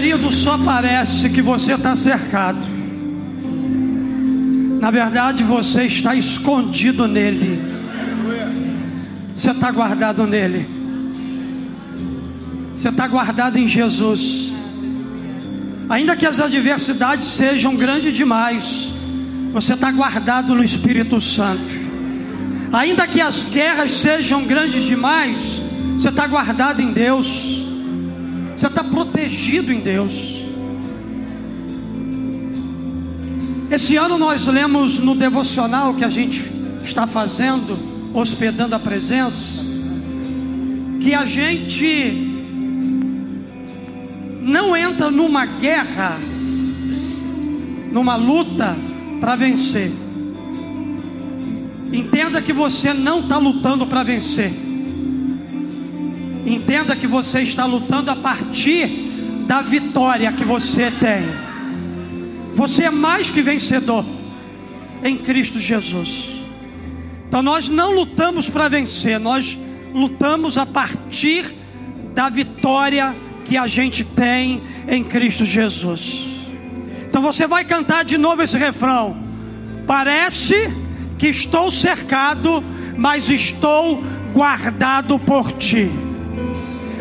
período só parece que você está cercado. Na verdade, você está escondido nele. Você está guardado nele. Você está guardado em Jesus. Ainda que as adversidades sejam grandes demais, você está guardado no Espírito Santo. Ainda que as guerras sejam grandes demais, você está guardado em Deus. Você está protegido em Deus. Esse ano nós lemos no devocional que a gente está fazendo, hospedando a presença, que a gente não entra numa guerra, numa luta para vencer. Entenda que você não está lutando para vencer. Entenda que você está lutando a partir da vitória que você tem. Você é mais que vencedor em Cristo Jesus. Então nós não lutamos para vencer, nós lutamos a partir da vitória que a gente tem em Cristo Jesus. Então você vai cantar de novo esse refrão. Parece que estou cercado, mas estou guardado por ti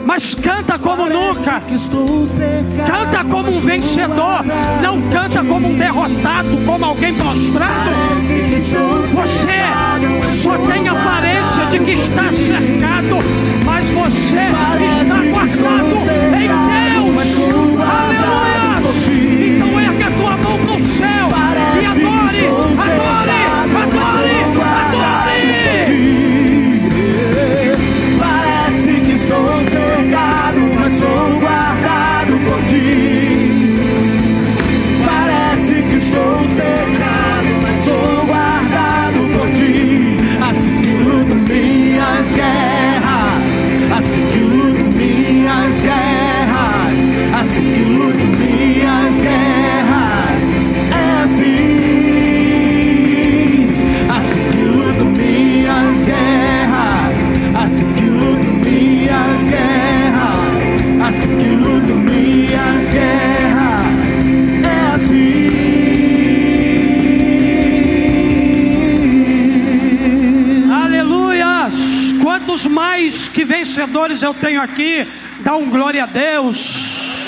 mas canta como nunca. Canta como um vencedor, não canta como um derrotado, como alguém prostrado. Você só tem aparência de que está cercado, mas você está guardado em Deus. Aleluia! Então erga a tua mão para o céu e adore, adore, adore, adore. Vencedores eu tenho aqui. Dá um glória a Deus.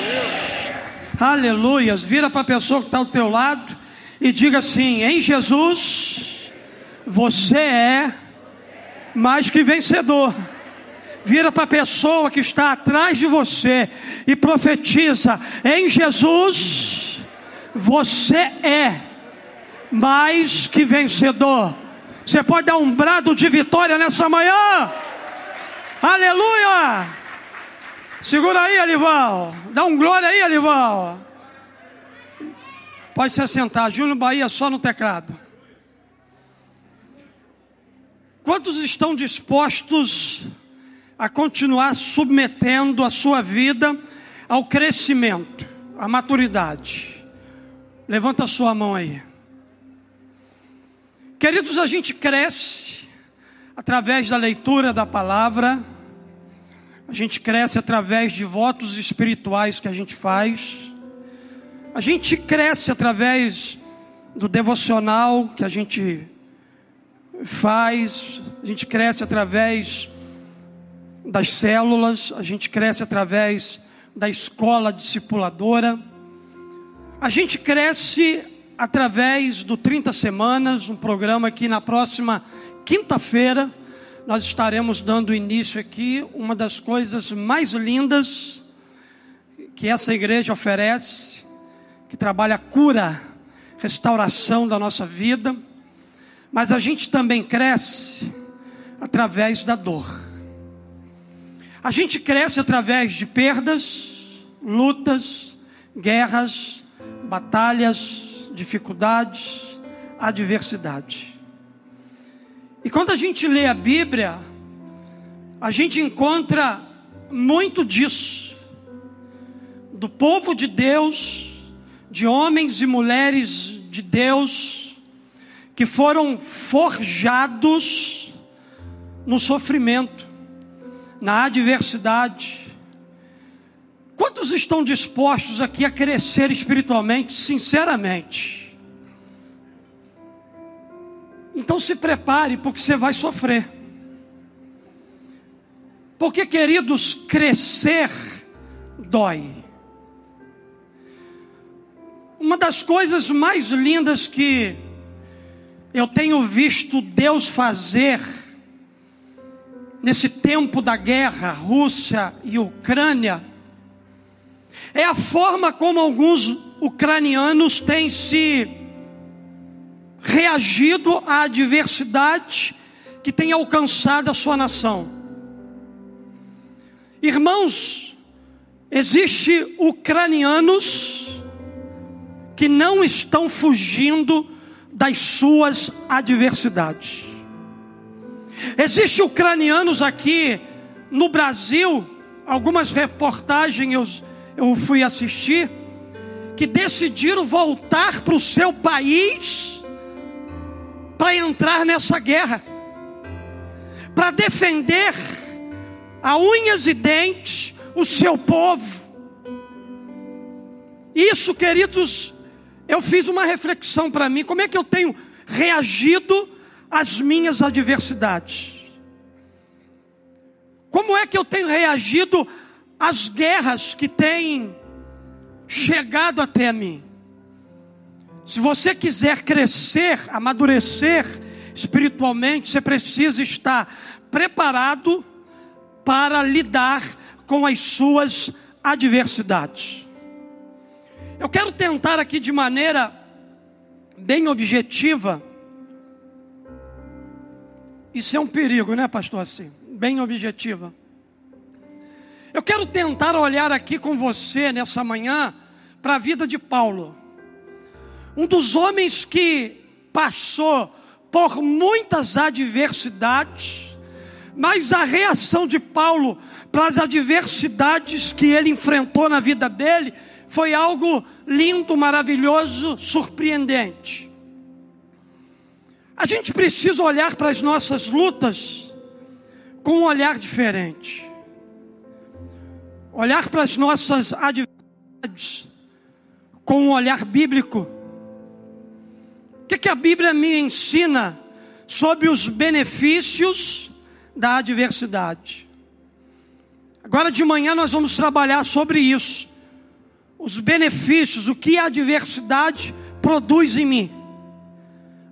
Aleluias. Vira para a pessoa que está ao teu lado e diga assim: em Jesus, você é mais que vencedor. Vira para a pessoa que está atrás de você e profetiza: em Jesus, você é mais que vencedor. Você pode dar um brado de vitória nessa manhã? Aleluia! Segura aí, Alival. Dá um glória aí, Alival. Pode se assentar. Júnior Bahia só no teclado. Quantos estão dispostos a continuar submetendo a sua vida ao crescimento, à maturidade? Levanta a sua mão aí. Queridos, a gente cresce através da leitura da palavra, a gente cresce através de votos espirituais que a gente faz, a gente cresce através do devocional que a gente faz, a gente cresce através das células, a gente cresce através da escola discipuladora, a gente cresce através do 30 Semanas, um programa que na próxima quinta-feira, nós estaremos dando início aqui uma das coisas mais lindas que essa igreja oferece, que trabalha a cura, restauração da nossa vida, mas a gente também cresce através da dor. A gente cresce através de perdas, lutas, guerras, batalhas, dificuldades, adversidade. E quando a gente lê a Bíblia, a gente encontra muito disso, do povo de Deus, de homens e mulheres de Deus, que foram forjados no sofrimento, na adversidade. Quantos estão dispostos aqui a crescer espiritualmente, sinceramente? Então se prepare, porque você vai sofrer. Porque, queridos, crescer dói. Uma das coisas mais lindas que eu tenho visto Deus fazer nesse tempo da guerra, Rússia e Ucrânia, é a forma como alguns ucranianos têm se reagido à adversidade que tem alcançado a sua nação. Irmãos, existe ucranianos que não estão fugindo das suas adversidades. Existem ucranianos aqui no Brasil, algumas reportagens eu fui assistir, que decidiram voltar para o seu país para entrar nessa guerra, para defender a unhas e dentes o seu povo. Isso, queridos, eu fiz uma reflexão para mim: como é que eu tenho reagido às minhas adversidades? Como é que eu tenho reagido as guerras que têm chegado até mim. Se você quiser crescer, amadurecer espiritualmente, você precisa estar preparado para lidar com as suas adversidades. Eu quero tentar aqui de maneira bem objetiva. Isso é um perigo, né, pastor? Assim, bem objetiva. Eu quero tentar olhar aqui com você nessa manhã para a vida de Paulo, um dos homens que passou por muitas adversidades, mas a reação de Paulo para as adversidades que ele enfrentou na vida dele foi algo lindo, maravilhoso, surpreendente. A gente precisa olhar para as nossas lutas com um olhar diferente olhar para as nossas adversidades com um olhar bíblico. Que, que a Bíblia me ensina sobre os benefícios da adversidade? Agora de manhã nós vamos trabalhar sobre isso. Os benefícios, o que a adversidade produz em mim.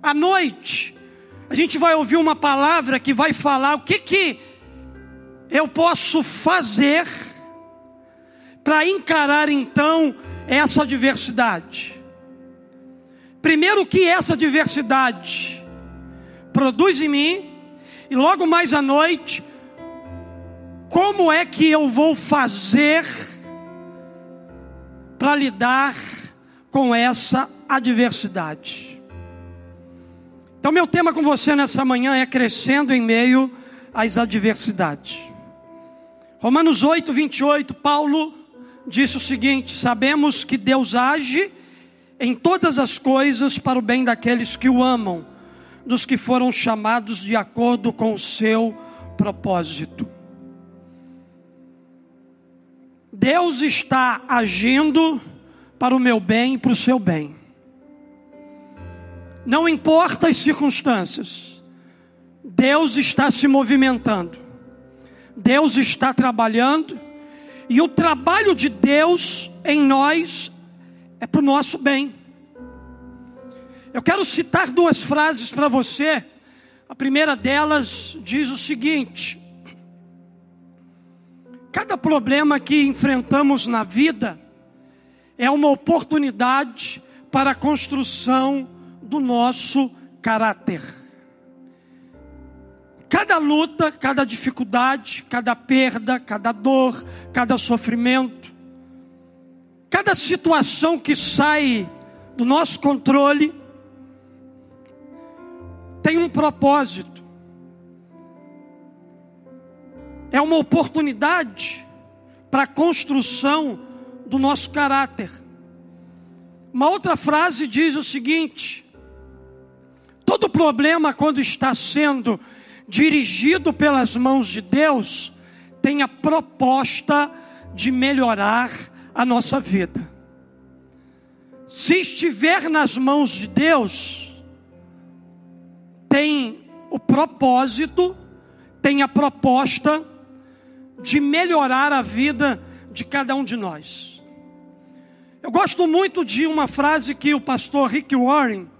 À noite, a gente vai ouvir uma palavra que vai falar o que que eu posso fazer para encarar então essa diversidade. Primeiro, o que essa diversidade produz em mim, e logo mais à noite, como é que eu vou fazer para lidar com essa adversidade? Então, meu tema com você nessa manhã é crescendo em meio às adversidades. Romanos 8, 28, Paulo disse o seguinte: Sabemos que Deus age em todas as coisas para o bem daqueles que o amam, dos que foram chamados de acordo com o seu propósito. Deus está agindo para o meu bem e para o seu bem. Não importa as circunstâncias, Deus está se movimentando, Deus está trabalhando e o trabalho de Deus em nós é para o nosso bem. Eu quero citar duas frases para você. A primeira delas diz o seguinte: Cada problema que enfrentamos na vida é uma oportunidade para a construção do nosso caráter. Cada luta, cada dificuldade, cada perda, cada dor, cada sofrimento, cada situação que sai do nosso controle, tem um propósito. É uma oportunidade para a construção do nosso caráter. Uma outra frase diz o seguinte: todo problema, quando está sendo dirigido pelas mãos de Deus, tem a proposta de melhorar a nossa vida. Se estiver nas mãos de Deus, tem o propósito, tem a proposta de melhorar a vida de cada um de nós. Eu gosto muito de uma frase que o pastor Rick Warren,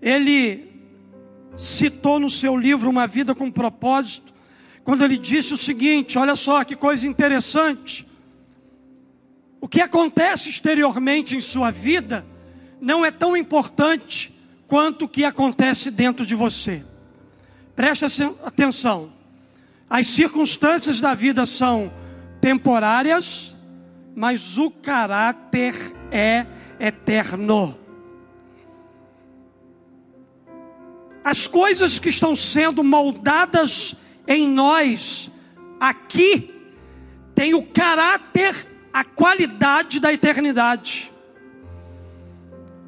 ele citou no seu livro Uma Vida com Propósito, quando ele disse o seguinte: olha só que coisa interessante. O que acontece exteriormente em sua vida não é tão importante quanto o que acontece dentro de você. Preste atenção. As circunstâncias da vida são temporárias, mas o caráter é eterno. As coisas que estão sendo moldadas em nós aqui têm o caráter, a qualidade da eternidade.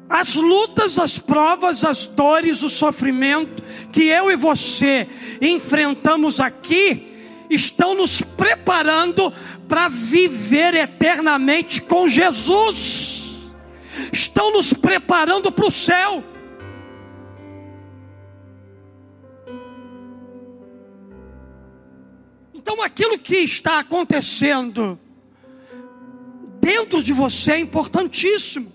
As lutas, as provas, as dores, o sofrimento que eu e você enfrentamos aqui estão nos preparando para viver eternamente com Jesus. Estão nos preparando para o céu. Então aquilo que está acontecendo dentro de você é importantíssimo.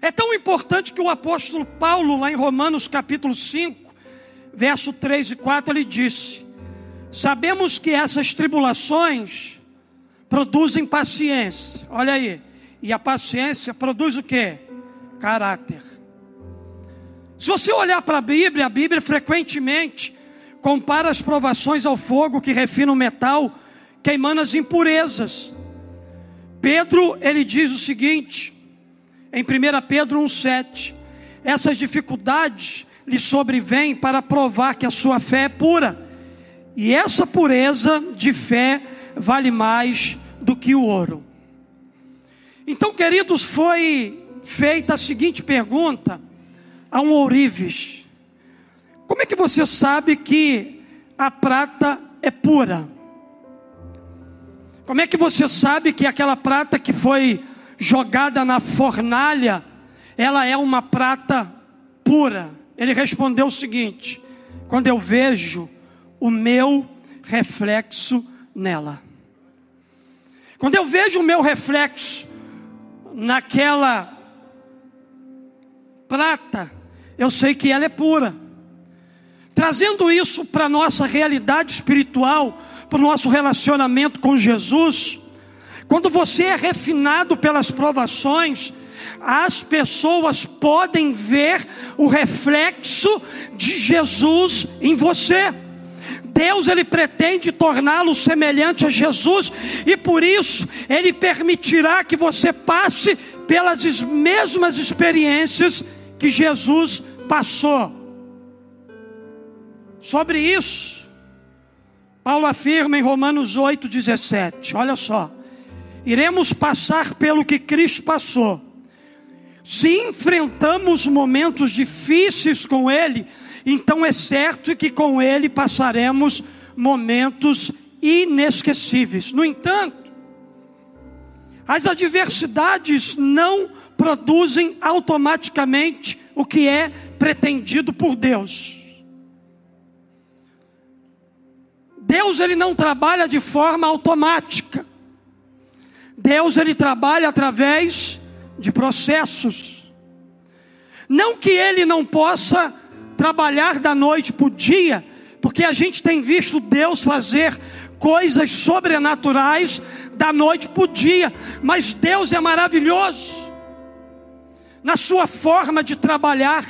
É tão importante que o apóstolo Paulo, lá em Romanos capítulo 5, verso 3 e 4, ele disse: Sabemos que essas tribulações produzem paciência. Olha aí. E a paciência produz o que? Caráter. Se você olhar para a Bíblia, a Bíblia frequentemente compara as provações ao fogo que refina o metal, queimando as impurezas. Pedro, ele diz o seguinte: em 1 Pedro 1,7: essas dificuldades lhe sobrevêm para provar que a sua fé é pura, e essa pureza de fé vale mais do que o ouro. Então, queridos, foi feita a seguinte pergunta a um ourives: Como é que você sabe que a prata é pura? Como é que você sabe que aquela prata que foi jogada na fornalha, ela é uma prata pura. Ele respondeu o seguinte: quando eu vejo o meu reflexo nela. Quando eu vejo o meu reflexo naquela prata, eu sei que ela é pura. Trazendo isso para a nossa realidade espiritual, para o nosso relacionamento com Jesus, quando você é refinado pelas provações, as pessoas podem ver o reflexo de Jesus em você. Deus ele pretende torná-lo semelhante a Jesus e por isso ele permitirá que você passe pelas mesmas experiências que Jesus passou. Sobre isso, Paulo afirma em Romanos 8:17. Olha só iremos passar pelo que Cristo passou. Se enfrentamos momentos difíceis com Ele, então é certo que com Ele passaremos momentos inesquecíveis. No entanto, as adversidades não produzem automaticamente o que é pretendido por Deus. Deus ele não trabalha de forma automática. Deus ele trabalha através de processos. Não que ele não possa trabalhar da noite para o dia, porque a gente tem visto Deus fazer coisas sobrenaturais da noite para o dia, mas Deus é maravilhoso na sua forma de trabalhar,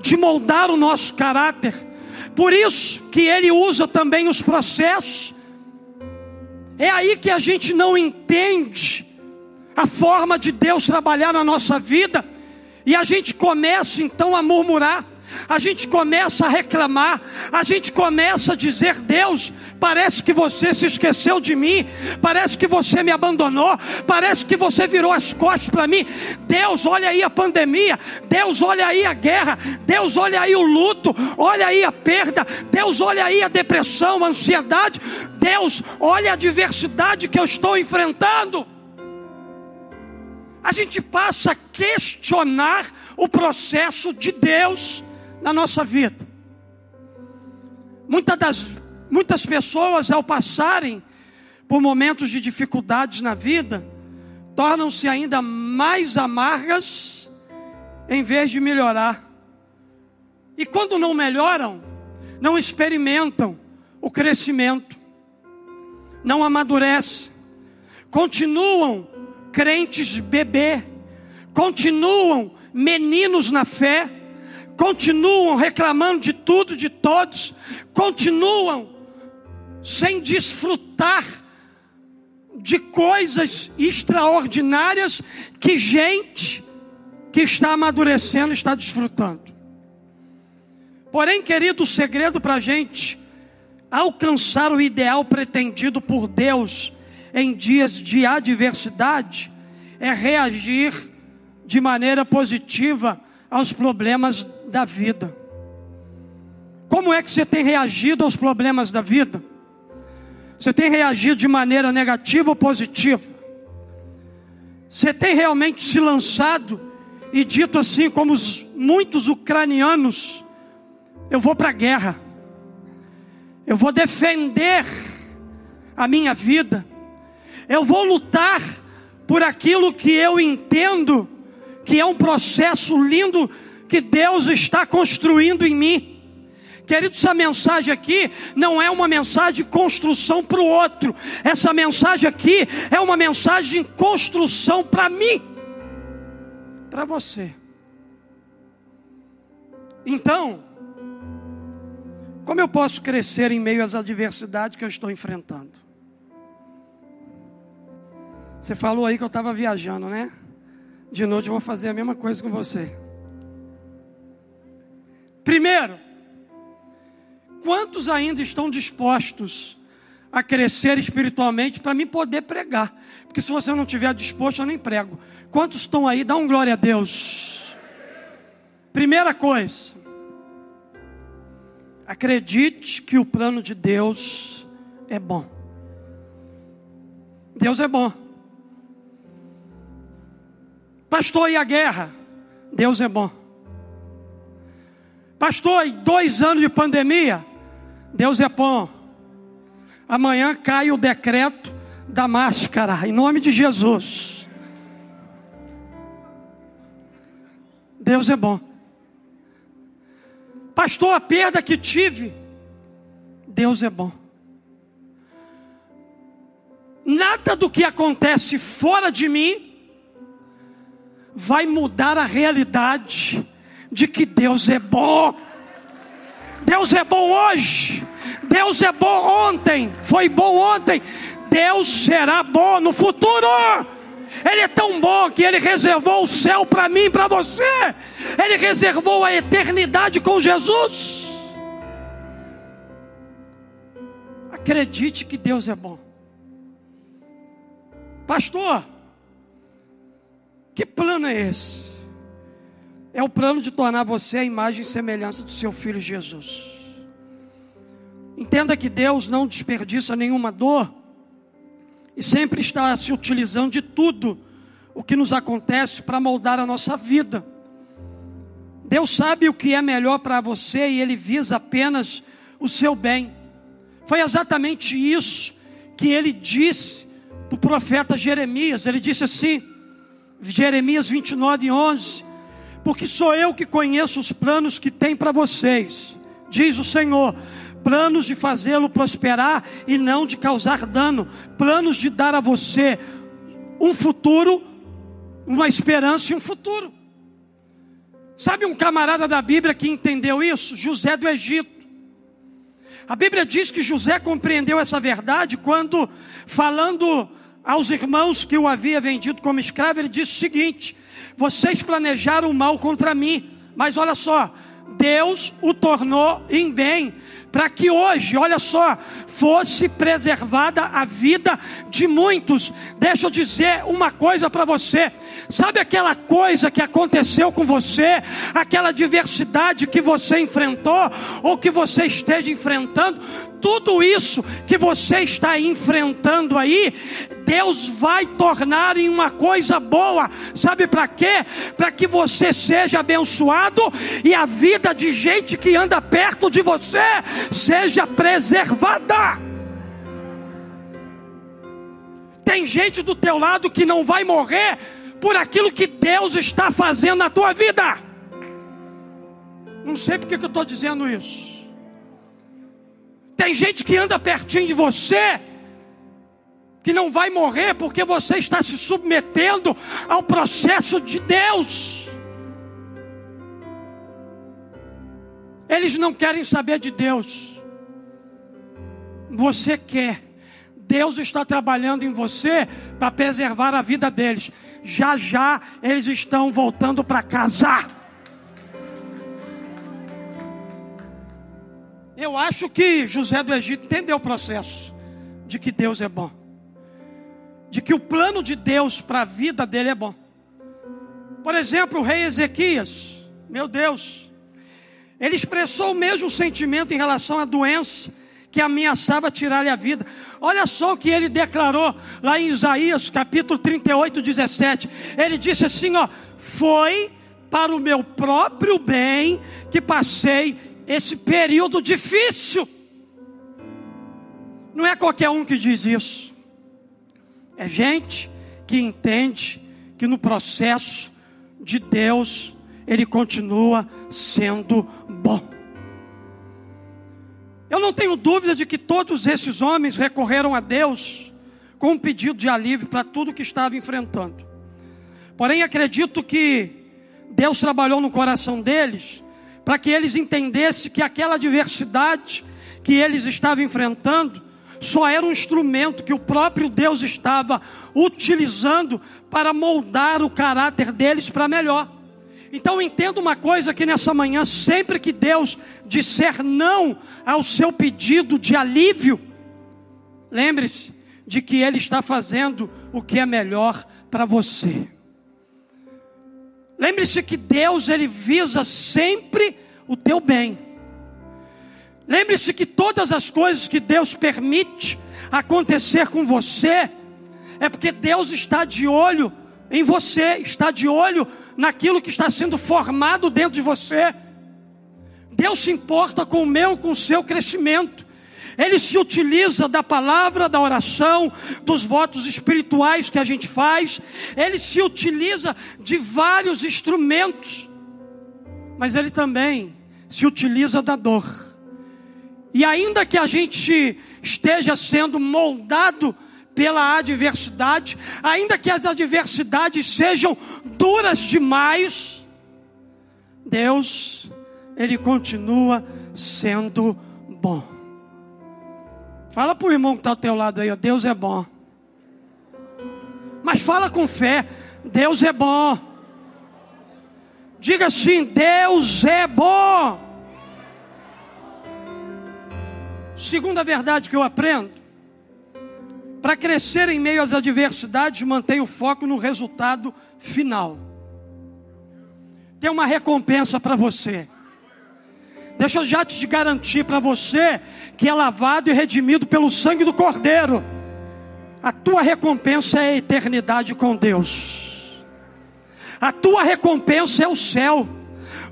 de moldar o nosso caráter. Por isso que ele usa também os processos. É aí que a gente não entende a forma de Deus trabalhar na nossa vida, e a gente começa então a murmurar, a gente começa a reclamar, a gente começa a dizer: Deus, Parece que você se esqueceu de mim, parece que você me abandonou, parece que você virou as costas para mim. Deus, olha aí a pandemia, Deus, olha aí a guerra, Deus, olha aí o luto, olha aí a perda, Deus, olha aí a depressão, a ansiedade, Deus, olha a diversidade que eu estou enfrentando. A gente passa a questionar o processo de Deus na nossa vida. Muitas, das, muitas pessoas, ao passarem por momentos de dificuldades na vida, tornam-se ainda mais amargas em vez de melhorar. E quando não melhoram, não experimentam o crescimento, não amadurecem, continuam crentes bebê, continuam meninos na fé, continuam reclamando de tudo, de todos, continuam sem desfrutar de coisas extraordinárias que gente que está amadurecendo está desfrutando. Porém, querido, o segredo para a gente alcançar o ideal pretendido por Deus em dias de adversidade é reagir de maneira positiva aos problemas da vida. Como é que você tem reagido aos problemas da vida? Você tem reagido de maneira negativa ou positiva? Você tem realmente se lançado e dito assim, como os, muitos ucranianos: eu vou para a guerra, eu vou defender a minha vida, eu vou lutar por aquilo que eu entendo que é um processo lindo que Deus está construindo em mim. Querido, essa mensagem aqui não é uma mensagem de construção para o outro, essa mensagem aqui é uma mensagem de construção para mim, para você. Então, como eu posso crescer em meio às adversidades que eu estou enfrentando? Você falou aí que eu estava viajando, né? De noite eu vou fazer a mesma coisa com você. Primeiro, quantos ainda estão dispostos a crescer espiritualmente para mim poder pregar? Porque se você não estiver disposto, eu nem prego. Quantos estão aí? Dá um glória a Deus. Primeira coisa, acredite que o plano de Deus é bom. Deus é bom. Pastor, e a guerra? Deus é bom. Pastor, dois anos de pandemia, Deus é bom. Amanhã cai o decreto da máscara, em nome de Jesus. Deus é bom. Pastor, a perda que tive, Deus é bom. Nada do que acontece fora de mim vai mudar a realidade de que Deus é bom. Deus é bom hoje, Deus é bom ontem, foi bom ontem, Deus será bom no futuro. Ele é tão bom que ele reservou o céu para mim e para você. Ele reservou a eternidade com Jesus. Acredite que Deus é bom. Pastor, que plano é esse? É o plano de tornar você a imagem e semelhança do seu filho Jesus. Entenda que Deus não desperdiça nenhuma dor e sempre está se utilizando de tudo o que nos acontece para moldar a nossa vida. Deus sabe o que é melhor para você e Ele visa apenas o seu bem. Foi exatamente isso que ele disse para o profeta Jeremias. Ele disse assim, Jeremias 29, 11: porque sou eu que conheço os planos que tem para vocês, diz o Senhor. Planos de fazê-lo prosperar e não de causar dano, planos de dar a você um futuro, uma esperança e um futuro. Sabe um camarada da Bíblia que entendeu isso? José do Egito. A Bíblia diz que José compreendeu essa verdade quando, falando aos irmãos que o havia vendido como escravo, ele disse o seguinte: vocês planejaram mal contra mim, mas olha só, Deus o tornou em bem, para que hoje, olha só, fosse preservada a vida de muitos. Deixa eu dizer uma coisa para você. Sabe aquela coisa que aconteceu com você, aquela diversidade que você enfrentou ou que você esteja enfrentando? Tudo isso que você está enfrentando aí, Deus vai tornar em uma coisa boa. Sabe para quê? Para que você seja abençoado e a vida de gente que anda perto de você seja preservada. Tem gente do teu lado que não vai morrer por aquilo que Deus está fazendo na tua vida. Não sei porque que eu estou dizendo isso. Tem gente que anda pertinho de você, que não vai morrer porque você está se submetendo ao processo de Deus. Eles não querem saber de Deus. Você quer. Deus está trabalhando em você para preservar a vida deles. Já já eles estão voltando para casar. Eu acho que José do Egito entendeu o processo de que Deus é bom, de que o plano de Deus para a vida dele é bom. Por exemplo, o rei Ezequias, meu Deus, ele expressou o mesmo sentimento em relação à doença que ameaçava tirar-lhe a vida. Olha só o que ele declarou lá em Isaías, capítulo 38, 17. Ele disse assim: ó, foi para o meu próprio bem que passei esse período difícil. Não é qualquer um que diz isso. É gente que entende que no processo de Deus ele continua sendo bom. Eu não tenho dúvida de que todos esses homens recorreram a Deus com um pedido de alívio para tudo que estava enfrentando. Porém, acredito que Deus trabalhou no coração deles para que eles entendessem que aquela adversidade que eles estavam enfrentando só era um instrumento que o próprio Deus estava utilizando para moldar o caráter deles para melhor. Então entenda uma coisa aqui nessa manhã: sempre que Deus disser não ao seu pedido de alívio, lembre-se de que Ele está fazendo o que é melhor para você. Lembre-se que Deus ele visa sempre o teu bem. Lembre-se que todas as coisas que Deus permite acontecer com você é porque Deus está de olho em você, está de olho naquilo que está sendo formado dentro de você. Deus se importa com o meu, com o seu crescimento. Ele se utiliza da palavra, da oração, dos votos espirituais que a gente faz. Ele se utiliza de vários instrumentos. Mas ele também se utiliza da dor. E ainda que a gente esteja sendo moldado pela adversidade, ainda que as adversidades sejam duras demais, Deus, Ele continua sendo bom. Fala para o irmão que está ao teu lado aí, ó, Deus é bom. Mas fala com fé, Deus é bom. Diga assim: Deus é bom. Segunda verdade que eu aprendo para crescer em meio às adversidades, mantenha o foco no resultado final. Tem uma recompensa para você. Deixa eu já te garantir para você que é lavado e redimido pelo sangue do Cordeiro. A tua recompensa é a eternidade com Deus. A tua recompensa é o céu.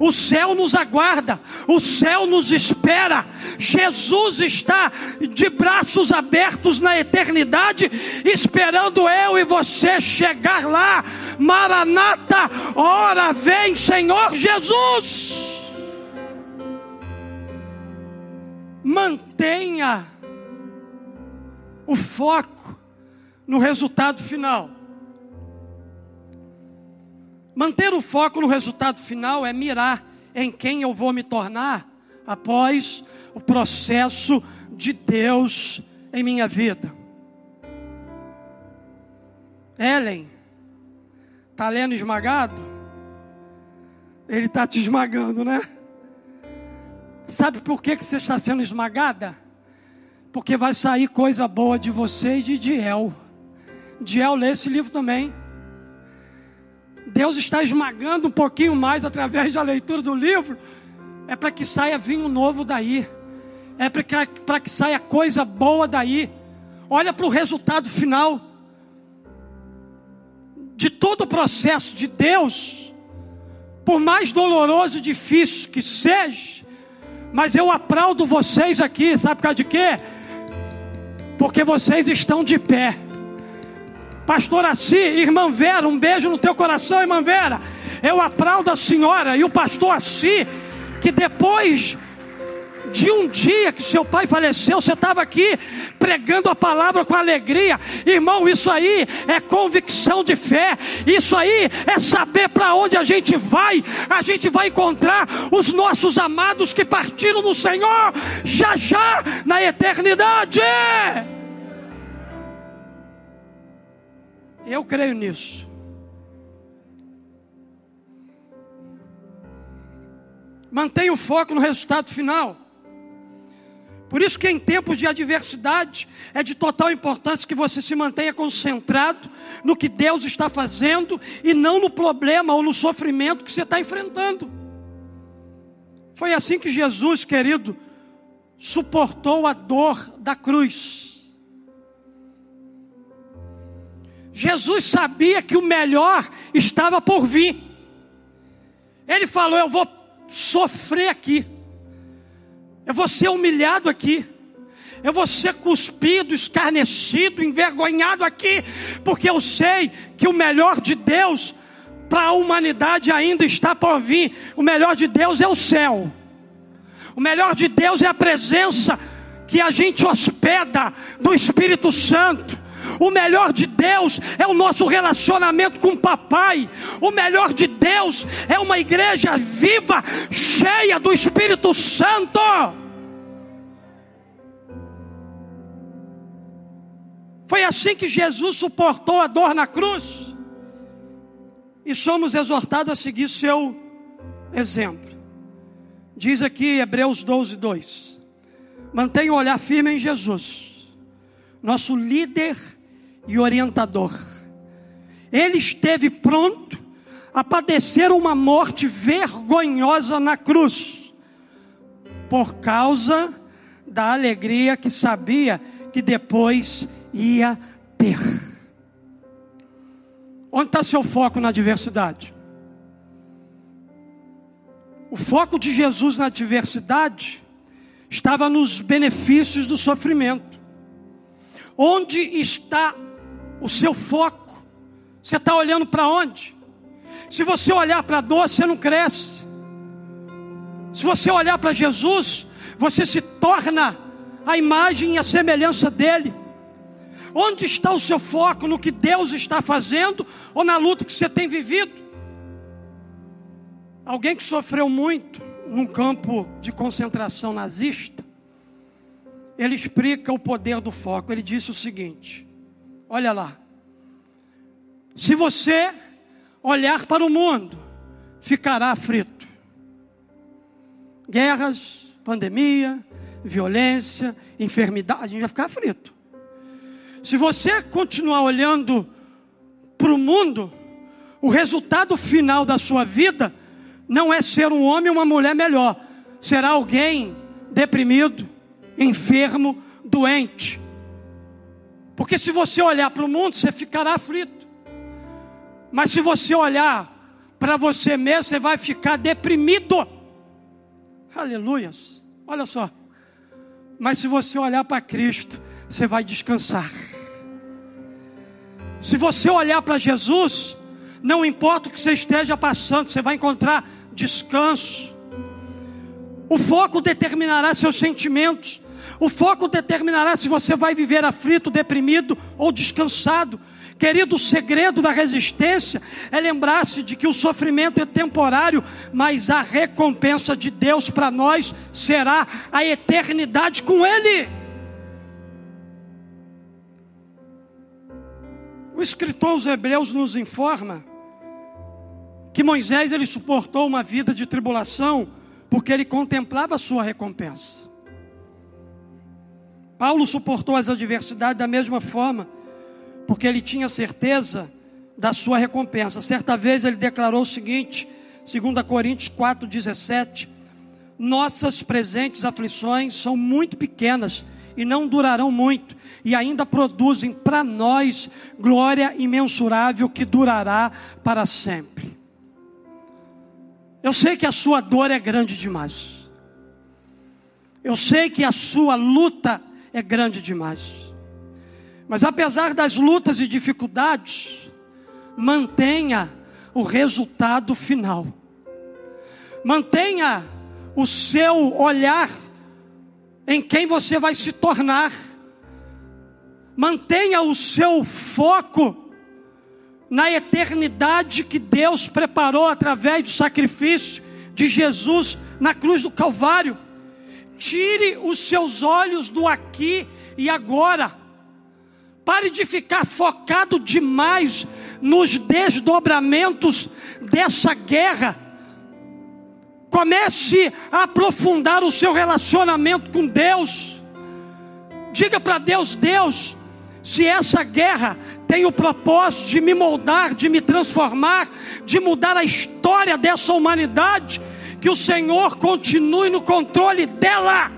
O céu nos aguarda, o céu nos espera. Jesus está de braços abertos na eternidade, esperando eu e você chegar lá. Maranata, ora vem, Senhor Jesus. Mantenha o foco no resultado final. Manter o foco no resultado final é mirar em quem eu vou me tornar após o processo de Deus em minha vida. Ellen, está lendo esmagado? Ele está te esmagando, né? Sabe por que, que você está sendo esmagada? Porque vai sair coisa boa de você e de Diel. Diel lê esse livro também. Deus está esmagando um pouquinho mais através da leitura do livro. É para que saia vinho novo daí. É para que, que saia coisa boa daí. Olha para o resultado final de todo o processo de Deus, por mais doloroso e difícil que seja, mas eu aplaudo vocês aqui, sabe por causa de quê? Porque vocês estão de pé. Pastor Assi, irmã Vera, um beijo no teu coração, irmã Vera. Eu aplaudo a senhora e o pastor Assi, que depois de um dia que seu pai faleceu, você estava aqui pregando a palavra com alegria. Irmão, isso aí é convicção de fé. Isso aí é saber para onde a gente vai. A gente vai encontrar os nossos amados que partiram no Senhor já já na eternidade. Eu creio nisso. Mantenha o foco no resultado final. Por isso que em tempos de adversidade é de total importância que você se mantenha concentrado no que Deus está fazendo e não no problema ou no sofrimento que você está enfrentando. Foi assim que Jesus, querido, suportou a dor da cruz. Jesus sabia que o melhor estava por vir. Ele falou: Eu vou sofrer aqui. Eu vou ser humilhado aqui. Eu vou ser cuspido, escarnecido, envergonhado aqui, porque eu sei que o melhor de Deus para a humanidade ainda está por vir. O melhor de Deus é o céu. O melhor de Deus é a presença que a gente hospeda do Espírito Santo. O melhor de Deus é o nosso relacionamento com o papai. O melhor de Deus é uma igreja viva, cheia do Espírito Santo. Foi assim que Jesus suportou a dor na cruz. E somos exortados a seguir seu exemplo. Diz aqui Hebreus 12, 2. Mantenha o olhar firme em Jesus, nosso líder e orientador. Ele esteve pronto a padecer uma morte vergonhosa na cruz, por causa da alegria que sabia que depois ia ter. Onde está seu foco na adversidade? O foco de Jesus na adversidade estava nos benefícios do sofrimento. Onde está o seu foco? Você está olhando para onde? Se você olhar para a dor, você não cresce. Se você olhar para Jesus, você se torna a imagem e a semelhança dele. Onde está o seu foco? No que Deus está fazendo ou na luta que você tem vivido? Alguém que sofreu muito num campo de concentração nazista, ele explica o poder do foco. Ele disse o seguinte: Olha lá, se você olhar para o mundo, ficará aflito. Guerras, pandemia, violência, enfermidade, a gente vai ficar aflito. Se você continuar olhando para o mundo, o resultado final da sua vida não é ser um homem ou uma mulher melhor, será alguém deprimido, enfermo, doente. Porque se você olhar para o mundo, você ficará aflito. Mas se você olhar para você mesmo, você vai ficar deprimido. Aleluias. Olha só. Mas se você olhar para Cristo, você vai descansar. Se você olhar para Jesus, não importa o que você esteja passando, você vai encontrar descanso. O foco determinará seus sentimentos. O foco determinará se você vai viver aflito, deprimido ou descansado. Querido, o segredo da resistência é lembrar-se de que o sofrimento é temporário, mas a recompensa de Deus para nós será a eternidade com Ele. O escritor aos Hebreus nos informa que Moisés ele suportou uma vida de tribulação porque ele contemplava a sua recompensa. Paulo suportou as adversidades da mesma forma, porque ele tinha certeza da sua recompensa. Certa vez ele declarou o seguinte, 2 Coríntios 4,17: Nossas presentes aflições são muito pequenas e não durarão muito, e ainda produzem para nós glória imensurável que durará para sempre. Eu sei que a sua dor é grande demais. Eu sei que a sua luta é grande demais. Mas apesar das lutas e dificuldades, mantenha o resultado final. Mantenha o seu olhar em quem você vai se tornar. Mantenha o seu foco na eternidade que Deus preparou através do sacrifício de Jesus na cruz do Calvário. Tire os seus olhos do aqui e agora. Pare de ficar focado demais nos desdobramentos dessa guerra. Comece a aprofundar o seu relacionamento com Deus. Diga para Deus: Deus, se essa guerra tem o propósito de me moldar, de me transformar, de mudar a história dessa humanidade, que o Senhor continue no controle dela.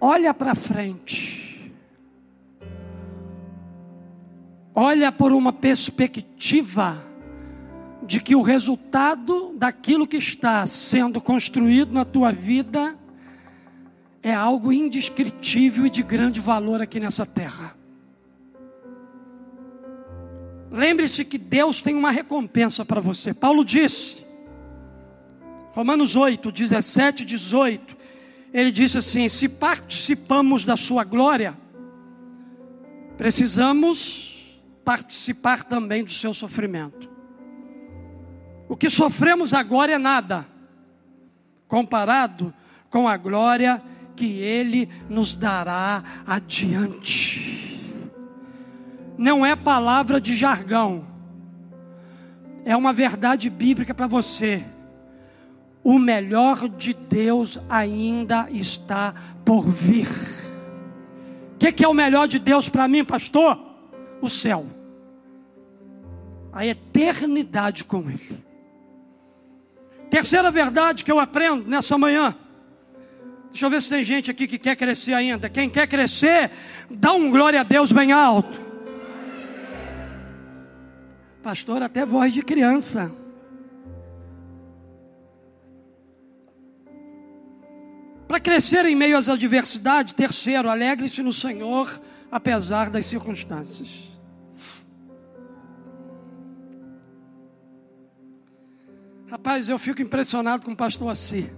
Olha para frente. Olha por uma perspectiva de que o resultado daquilo que está sendo construído na tua vida é algo indescritível e de grande valor aqui nessa terra. Lembre-se que Deus tem uma recompensa para você. Paulo disse, Romanos 8, 17, 18, ele disse assim: se participamos da sua glória, precisamos participar também do seu sofrimento. O que sofremos agora é nada, comparado com a glória que Ele nos dará adiante. Não é palavra de jargão, é uma verdade bíblica para você. O melhor de Deus ainda está por vir. O que, que é o melhor de Deus para mim, pastor? O céu, a eternidade com Ele. Terceira verdade que eu aprendo nessa manhã. Deixa eu ver se tem gente aqui que quer crescer ainda. Quem quer crescer, dá um glória a Deus bem alto. Pastor, até voz de criança. Para crescer em meio às adversidades, terceiro, alegre-se no Senhor, apesar das circunstâncias. Rapaz, eu fico impressionado com o pastor Assi.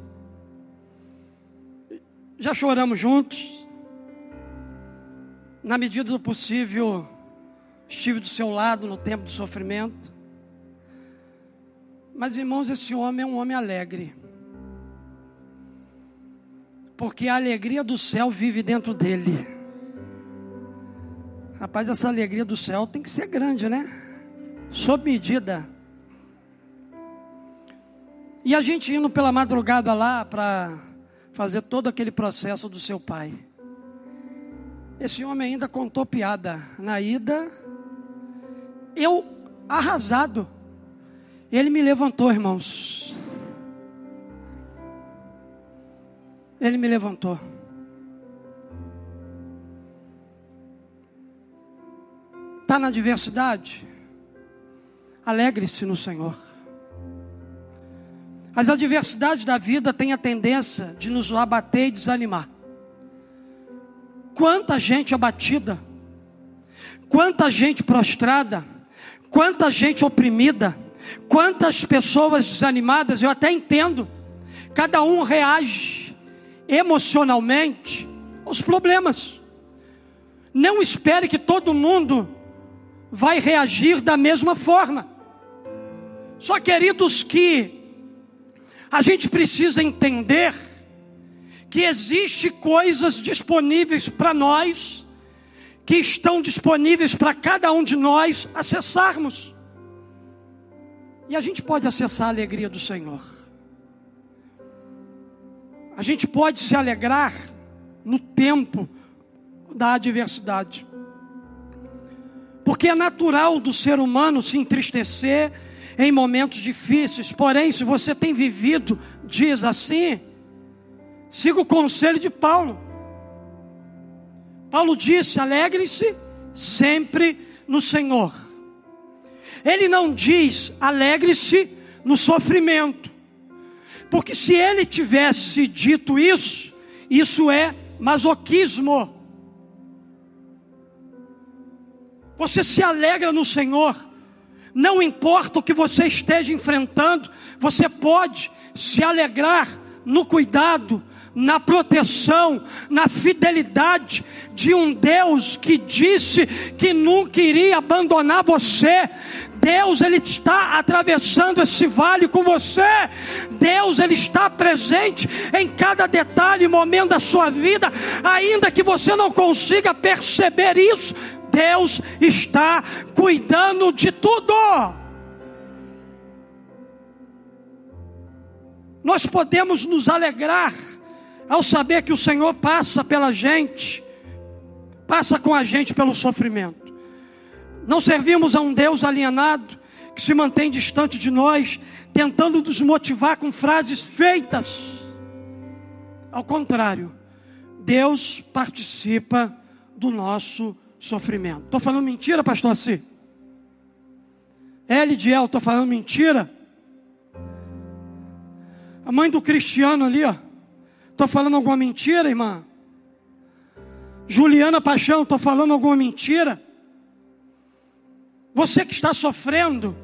Já choramos juntos. Na medida do possível, estive do seu lado no tempo do sofrimento. Mas, irmãos, esse homem é um homem alegre. Porque a alegria do céu vive dentro dele. Rapaz, essa alegria do céu tem que ser grande, né? Sob medida. E a gente indo pela madrugada lá para fazer todo aquele processo do seu pai. Esse homem ainda contou piada na ida. Eu arrasado. Ele me levantou, irmãos. Ele me levantou. Está na adversidade? Alegre-se no Senhor. As adversidades da vida têm a tendência de nos abater e desanimar. Quanta gente abatida, quanta gente prostrada, quanta gente oprimida, quantas pessoas desanimadas, eu até entendo. Cada um reage emocionalmente aos problemas. Não espere que todo mundo vai reagir da mesma forma. Só queridos que a gente precisa entender que existe coisas disponíveis para nós que estão disponíveis para cada um de nós acessarmos. E a gente pode acessar a alegria do Senhor. A gente pode se alegrar no tempo da adversidade. Porque é natural do ser humano se entristecer em momentos difíceis. Porém, se você tem vivido dias assim, siga o conselho de Paulo. Paulo disse: alegre-se sempre no Senhor. Ele não diz alegre-se no sofrimento, porque se ele tivesse dito isso, isso é masoquismo. Você se alegra no Senhor, não importa o que você esteja enfrentando, você pode se alegrar no cuidado, na proteção, na fidelidade de um Deus que disse que nunca iria abandonar você. Deus ele está atravessando esse vale com você. Deus ele está presente em cada detalhe e momento da sua vida, ainda que você não consiga perceber isso. Deus está cuidando de tudo. Nós podemos nos alegrar ao saber que o Senhor passa pela gente, passa com a gente pelo sofrimento. Não servimos a um Deus alienado que se mantém distante de nós, tentando nos motivar com frases feitas. Ao contrário, Deus participa do nosso sofrimento. Estou falando mentira, pastor Assi? L de El, estou falando mentira? A mãe do Cristiano ali, ó. Estou falando alguma mentira, irmã? Juliana Paixão, estou falando alguma mentira? Você que está sofrendo,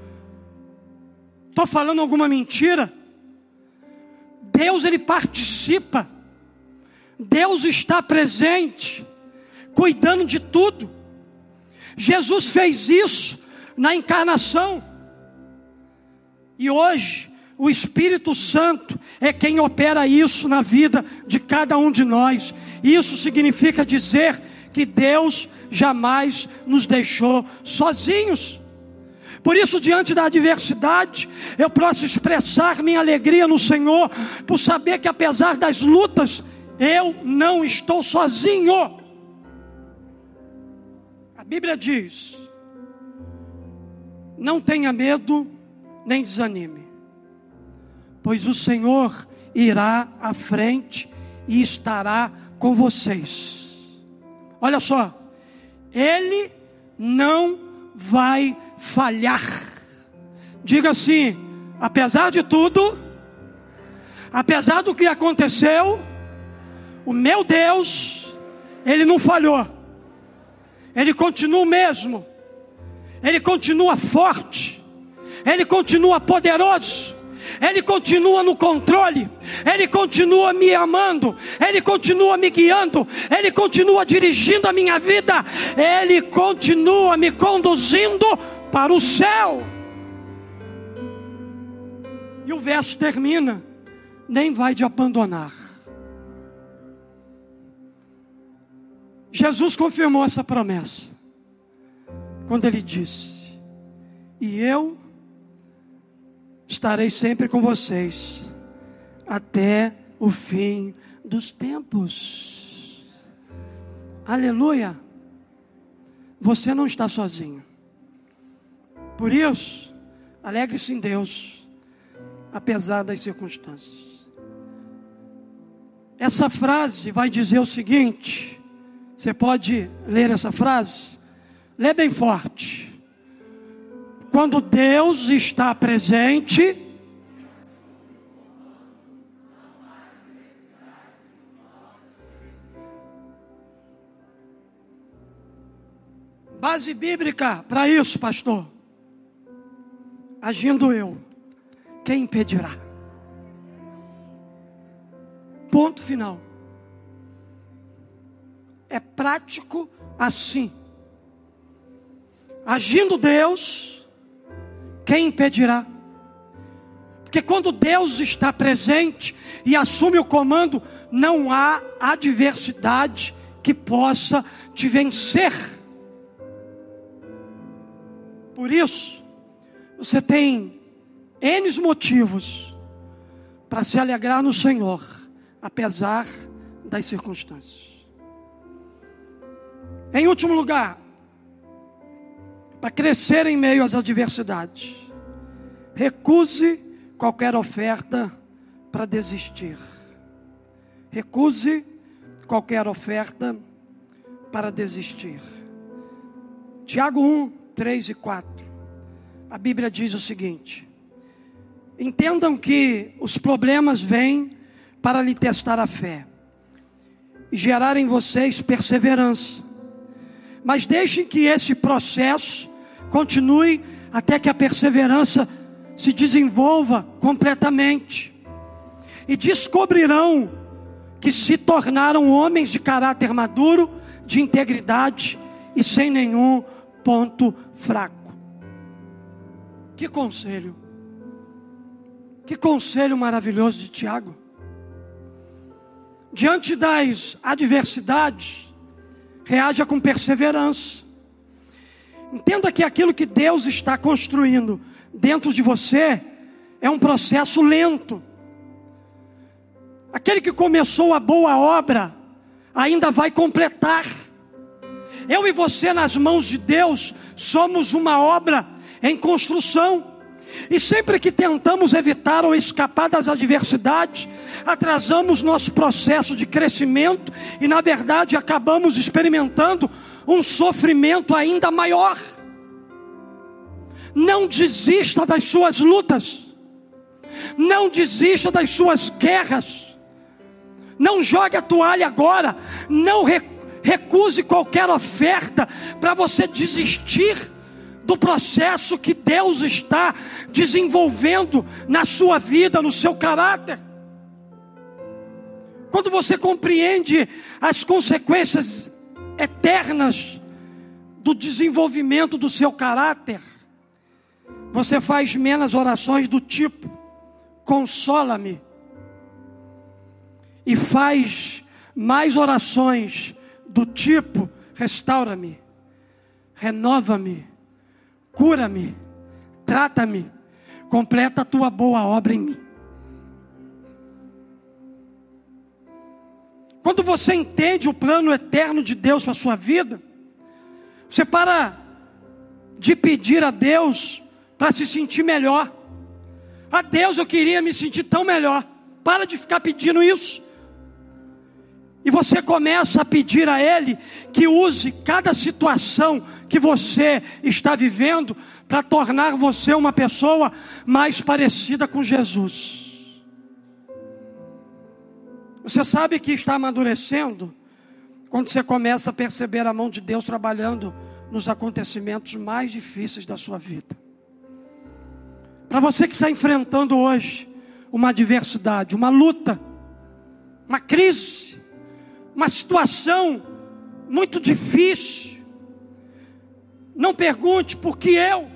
estou falando alguma mentira? Deus, Ele participa, Deus está presente, cuidando de tudo. Jesus fez isso na encarnação, e hoje, o Espírito Santo é quem opera isso na vida de cada um de nós. Isso significa dizer que Deus jamais nos deixou sozinhos. Por isso, diante da adversidade, eu posso expressar minha alegria no Senhor, por saber que apesar das lutas, eu não estou sozinho. A Bíblia diz: não tenha medo, nem desanime pois o Senhor irá à frente e estará com vocês. Olha só, Ele não vai falhar. Diga assim: apesar de tudo, apesar do que aconteceu, o meu Deus, Ele não falhou, Ele continua o mesmo, Ele continua forte, Ele continua poderoso. Ele continua no controle, Ele continua me amando, Ele continua me guiando, Ele continua dirigindo a minha vida, Ele continua me conduzindo para o céu. E o verso termina: nem vai te abandonar. Jesus confirmou essa promessa, quando ele disse: E eu estarei sempre com vocês até o fim dos tempos. Aleluia! Você não está sozinho. Por isso, alegre-se em Deus, apesar das circunstâncias. Essa frase vai dizer o seguinte: você pode ler essa frase? Lê bem forte. Quando Deus está presente, base bíblica para isso, pastor. Agindo eu, quem impedirá? Ponto final. É prático assim. Agindo Deus, quem impedirá? Porque quando Deus está presente e assume o comando, não há adversidade que possa te vencer. Por isso, você tem N motivos para se alegrar no Senhor, apesar das circunstâncias. Em último lugar, para crescer em meio às adversidades, recuse qualquer oferta para desistir. Recuse qualquer oferta para desistir. Tiago 1, 3 e 4. A Bíblia diz o seguinte: Entendam que os problemas vêm para lhe testar a fé e gerar em vocês perseverança. Mas deixem que esse processo continue até que a perseverança se desenvolva completamente. E descobrirão que se tornaram homens de caráter maduro, de integridade e sem nenhum ponto fraco. Que conselho! Que conselho maravilhoso de Tiago. Diante das adversidades, reaja com perseverança. Entenda que aquilo que Deus está construindo dentro de você é um processo lento. Aquele que começou a boa obra ainda vai completar. Eu e você, nas mãos de Deus, somos uma obra em construção. E sempre que tentamos evitar ou escapar das adversidades, atrasamos nosso processo de crescimento e, na verdade, acabamos experimentando um sofrimento ainda maior. Não desista das suas lutas, não desista das suas guerras não jogue a toalha agora. Não recuse qualquer oferta para você desistir do processo que Deus está desenvolvendo na sua vida, no seu caráter. Quando você compreende as consequências eternas do desenvolvimento do seu caráter, você faz menos orações do tipo: consola-me e faz mais orações do tipo: restaura-me, renova-me, cura-me, trata-me, completa a tua boa obra em mim. Quando você entende o plano eterno de Deus para a sua vida, você para de pedir a Deus para se sentir melhor. A Deus eu queria me sentir tão melhor. Para de ficar pedindo isso. E você começa a pedir a Ele que use cada situação que você está vivendo para tornar você uma pessoa mais parecida com Jesus. Você sabe que está amadurecendo quando você começa a perceber a mão de Deus trabalhando nos acontecimentos mais difíceis da sua vida. Para você que está enfrentando hoje uma adversidade, uma luta, uma crise, uma situação muito difícil. Não pergunte por que eu.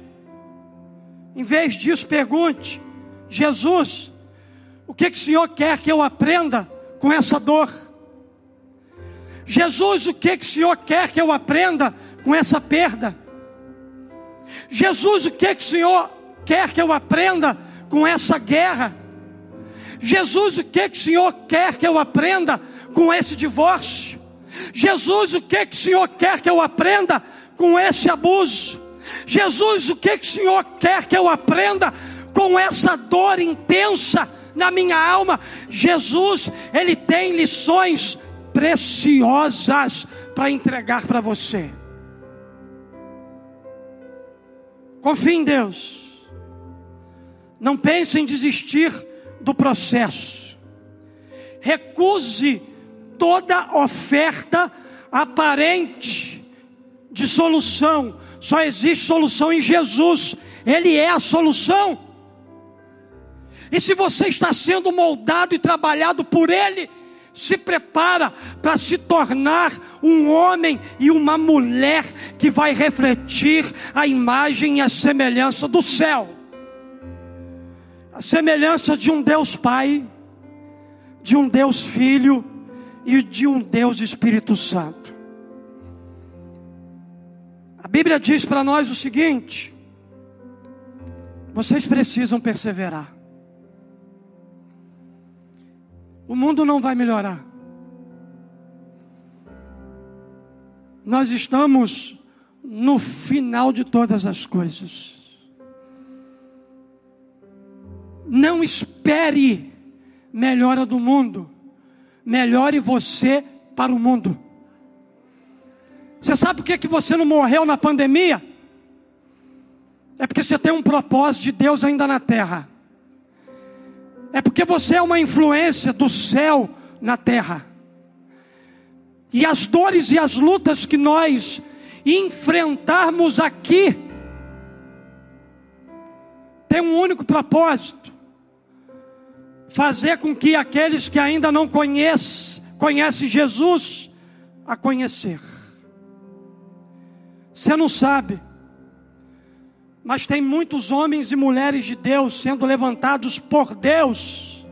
Em vez disso, pergunte: Jesus, o que, que o Senhor quer que eu aprenda com essa dor? Jesus, o que, que o Senhor quer que eu aprenda com essa perda? Jesus, o que, que o Senhor quer que eu aprenda com essa guerra? Jesus, o que, que o Senhor quer que eu aprenda com esse divórcio? Jesus, o que, que o Senhor quer que eu aprenda com esse abuso? Jesus, o que, que o Senhor quer que eu aprenda com essa dor intensa na minha alma? Jesus, Ele tem lições preciosas para entregar para você. Confie em Deus. Não pense em desistir do processo. Recuse toda oferta aparente de solução. Só existe solução em Jesus. Ele é a solução. E se você está sendo moldado e trabalhado por Ele, se prepara para se tornar um homem e uma mulher que vai refletir a imagem e a semelhança do céu. A semelhança de um Deus Pai, de um Deus Filho e de um Deus Espírito Santo. A Bíblia diz para nós o seguinte: vocês precisam perseverar. O mundo não vai melhorar. Nós estamos no final de todas as coisas. Não espere melhora do mundo. Melhore você para o mundo. Você sabe por que, que você não morreu na pandemia? É porque você tem um propósito de Deus ainda na terra. É porque você é uma influência do céu na terra. E as dores e as lutas que nós enfrentarmos aqui tem um único propósito: fazer com que aqueles que ainda não conhecem, conhecem Jesus, a conhecer. Você não sabe, mas tem muitos homens e mulheres de Deus sendo levantados por Deus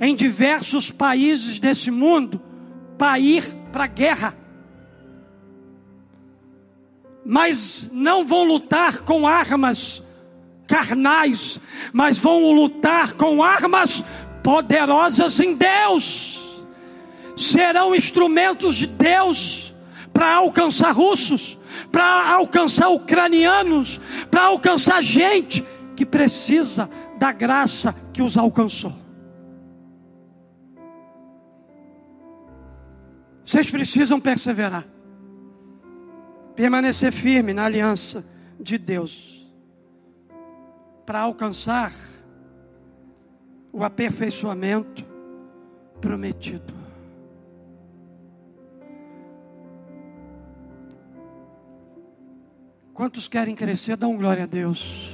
em diversos países desse mundo para ir para a guerra. Mas não vão lutar com armas carnais, mas vão lutar com armas poderosas em Deus. Serão instrumentos de Deus para alcançar russos, para alcançar ucranianos, para alcançar gente que precisa da graça que os alcançou. Vocês precisam perseverar, permanecer firme na aliança de Deus, para alcançar o aperfeiçoamento prometido. Quantos querem crescer? Dão glória a Deus.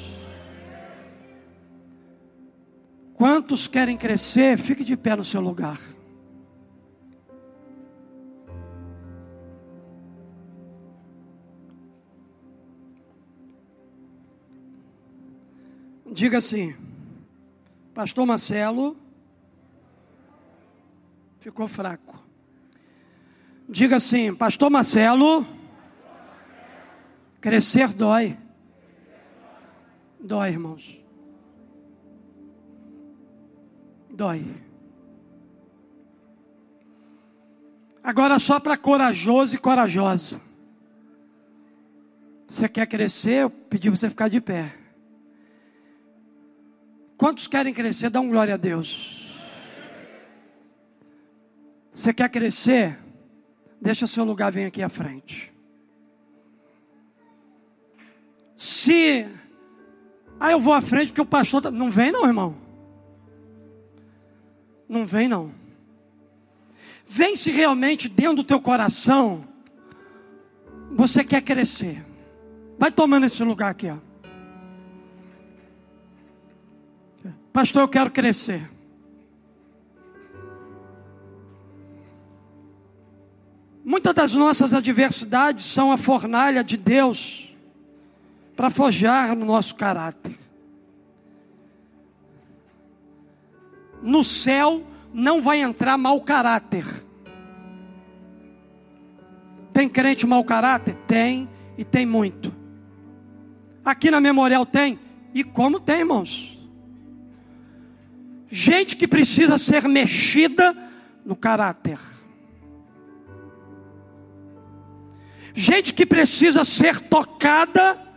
Quantos querem crescer? Fique de pé no seu lugar. Diga assim, Pastor Marcelo ficou fraco. Diga assim, Pastor Marcelo, crescer dói. Dói, irmãos. Dói. Agora só para corajoso e corajosa. Você quer crescer? Eu pedi você ficar de pé. Quantos querem crescer? Dá um glória a Deus. Você quer crescer? Deixa seu lugar, vem aqui à frente. Se. Ah, eu vou à frente porque o pastor. Tá... Não vem, não, irmão. Não vem, não. Vem se realmente dentro do teu coração você quer crescer. Vai tomando esse lugar aqui, ó. Pastor, eu quero crescer. Muitas das nossas adversidades são a fornalha de Deus para forjar no nosso caráter. No céu não vai entrar mau caráter. Tem crente mau caráter? Tem, e tem muito. Aqui na memorial tem, e como tem, irmãos? gente que precisa ser mexida no caráter. Gente que precisa ser tocada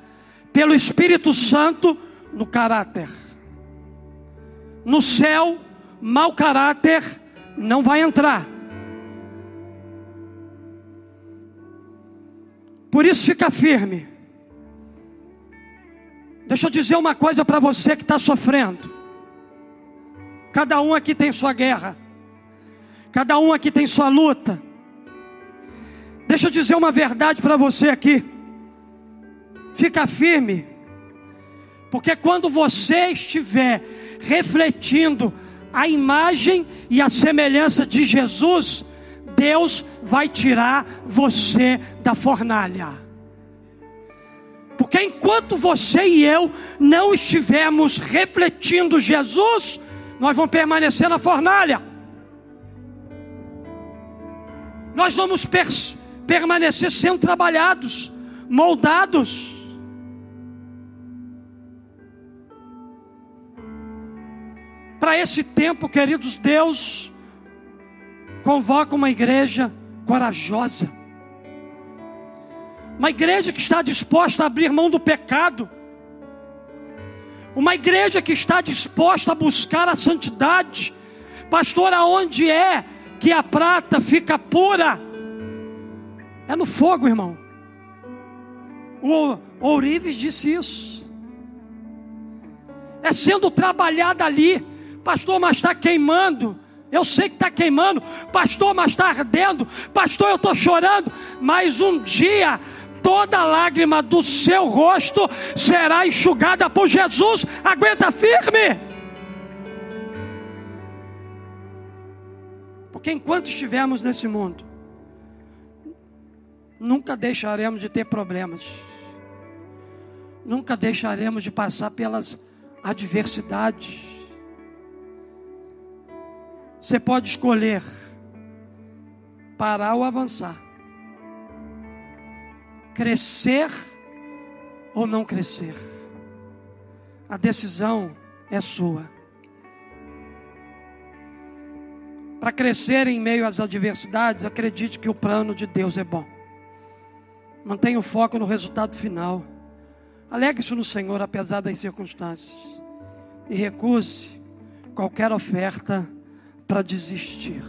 pelo Espírito Santo no caráter. No céu, mau caráter não vai entrar. Por isso fica firme. Deixa eu dizer uma coisa para você que está sofrendo. Cada um aqui tem sua guerra. Cada um aqui tem sua luta. Deixa eu dizer uma verdade para você aqui. Fica firme. Porque quando você estiver refletindo a imagem e a semelhança de Jesus, Deus vai tirar você da fornalha. Porque enquanto você e eu não estivermos refletindo Jesus, nós vamos permanecer na fornalha. Nós vamos per permanecer sendo trabalhados, moldados. Para esse tempo, queridos, Deus convoca uma igreja corajosa, uma igreja que está disposta a abrir mão do pecado, uma igreja que está disposta a buscar a santidade, pastor, aonde é que a prata fica pura? É no fogo, irmão. O Ourives disse isso. É sendo trabalhada ali. Pastor, mas está queimando. Eu sei que está queimando. Pastor, mas está ardendo. Pastor, eu estou chorando. Mas um dia toda lágrima do seu rosto será enxugada por Jesus. Aguenta firme. Porque enquanto estivermos nesse mundo, nunca deixaremos de ter problemas. Nunca deixaremos de passar pelas adversidades. Você pode escolher parar ou avançar, crescer ou não crescer. A decisão é sua. Para crescer em meio às adversidades, acredite que o plano de Deus é bom. Mantenha o foco no resultado final. Alegre-se no Senhor, apesar das circunstâncias. E recuse qualquer oferta para desistir.